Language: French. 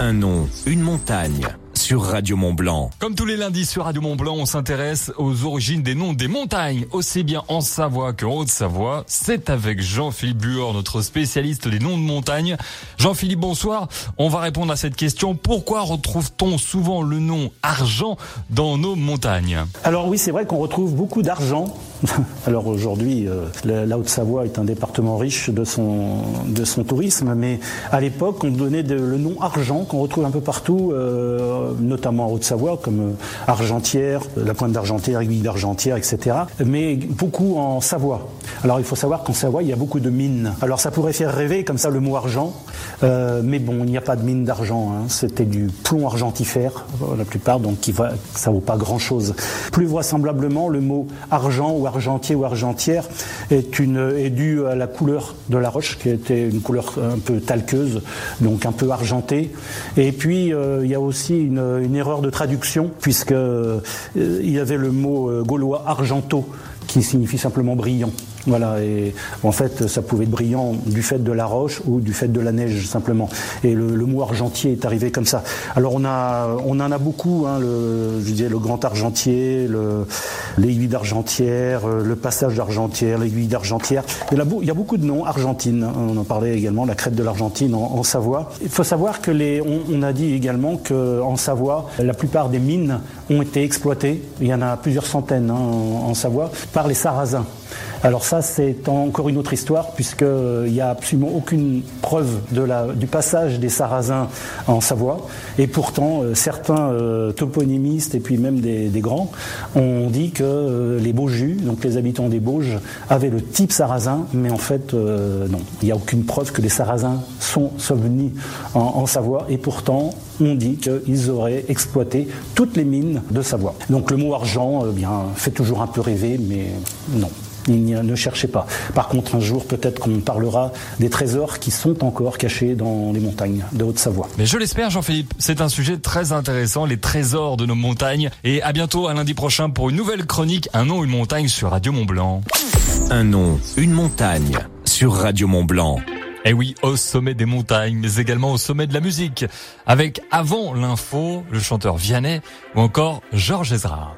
Un nom, une montagne sur Radio Mont Blanc. Comme tous les lundis sur Radio Mont Blanc, on s'intéresse aux origines des noms des montagnes, aussi bien en Savoie qu'en Haute-Savoie. C'est avec Jean-Philippe Buor, notre spécialiste des noms de montagnes. Jean-Philippe, bonsoir. On va répondre à cette question. Pourquoi retrouve-t-on souvent le nom argent dans nos montagnes? Alors oui, c'est vrai qu'on retrouve beaucoup d'argent alors aujourd'hui, euh, la Haute-Savoie est un département riche de son, de son tourisme, mais à l'époque, on donnait le nom argent qu'on retrouve un peu partout, euh, notamment en Haute-Savoie, comme euh, Argentière, la pointe d'Argentière, aiguille d'Argentière, etc. Mais beaucoup en Savoie. Alors il faut savoir qu'en Savoie, il y a beaucoup de mines. Alors ça pourrait faire rêver comme ça le mot argent, mais bon, il n'y a pas de mine d'argent. Hein. C'était du plomb argentifère, la plupart, donc qui va, ça vaut pas grand-chose. Plus vraisemblablement, le mot argent ou argentier ou argentière est, due à la couleur de la roche, qui était une couleur un peu talqueuse, donc un peu argentée. Et puis, euh, il y a aussi une, erreur de traduction, puisque euh, y avait le mot euh, gaulois argento, qui signifie simplement brillant. Voilà, et en fait, ça pouvait être brillant du fait de la roche ou du fait de la neige simplement. Et le, mot argentier est arrivé comme ça. Alors on a, on en a beaucoup. Hein, le, je disais le grand argentier, l'aiguille d'argentière, euh, le passage d'argentière, l'aiguille d'argentière. Il, y a beaucoup de noms. Argentine, hein, on en parlait également, la crête de l'Argentine en, Savoie. Il faut savoir que les, on, a dit également qu'en Savoie, la plupart des mines ont été exploitées. Il y en a plusieurs centaines hein, en Savoie par les Sarrasins. Alors ça, c'est encore une autre histoire, puisqu'il euh, n'y a absolument aucune preuve du passage des Sarrasins en Savoie. Et pourtant, euh, certains euh, toponymistes et puis même des, grands ont dit que les Baujus, donc les habitants des Bauges, avaient le type sarrasin, mais en fait, non. Il n'y a aucune preuve que les Sarrasins sont, en, Savoie. Et pourtant, on dit qu'ils auraient exploité toutes les mines de Savoie. Donc le mot argent, fait toujours un peu rêver, mais non ne cherchez pas. Par contre, un jour, peut-être qu'on parlera des trésors qui sont encore cachés dans les montagnes de Haute-Savoie. Mais je l'espère, Jean-Philippe. C'est un sujet très intéressant, les trésors de nos montagnes. Et à bientôt, à lundi prochain, pour une nouvelle chronique, Un nom, une montagne sur Radio Mont-Blanc. Un nom, une montagne sur Radio Mont-Blanc. Et eh oui, au sommet des montagnes, mais également au sommet de la musique. Avec avant l'info, le chanteur Vianney ou encore Georges Ezra.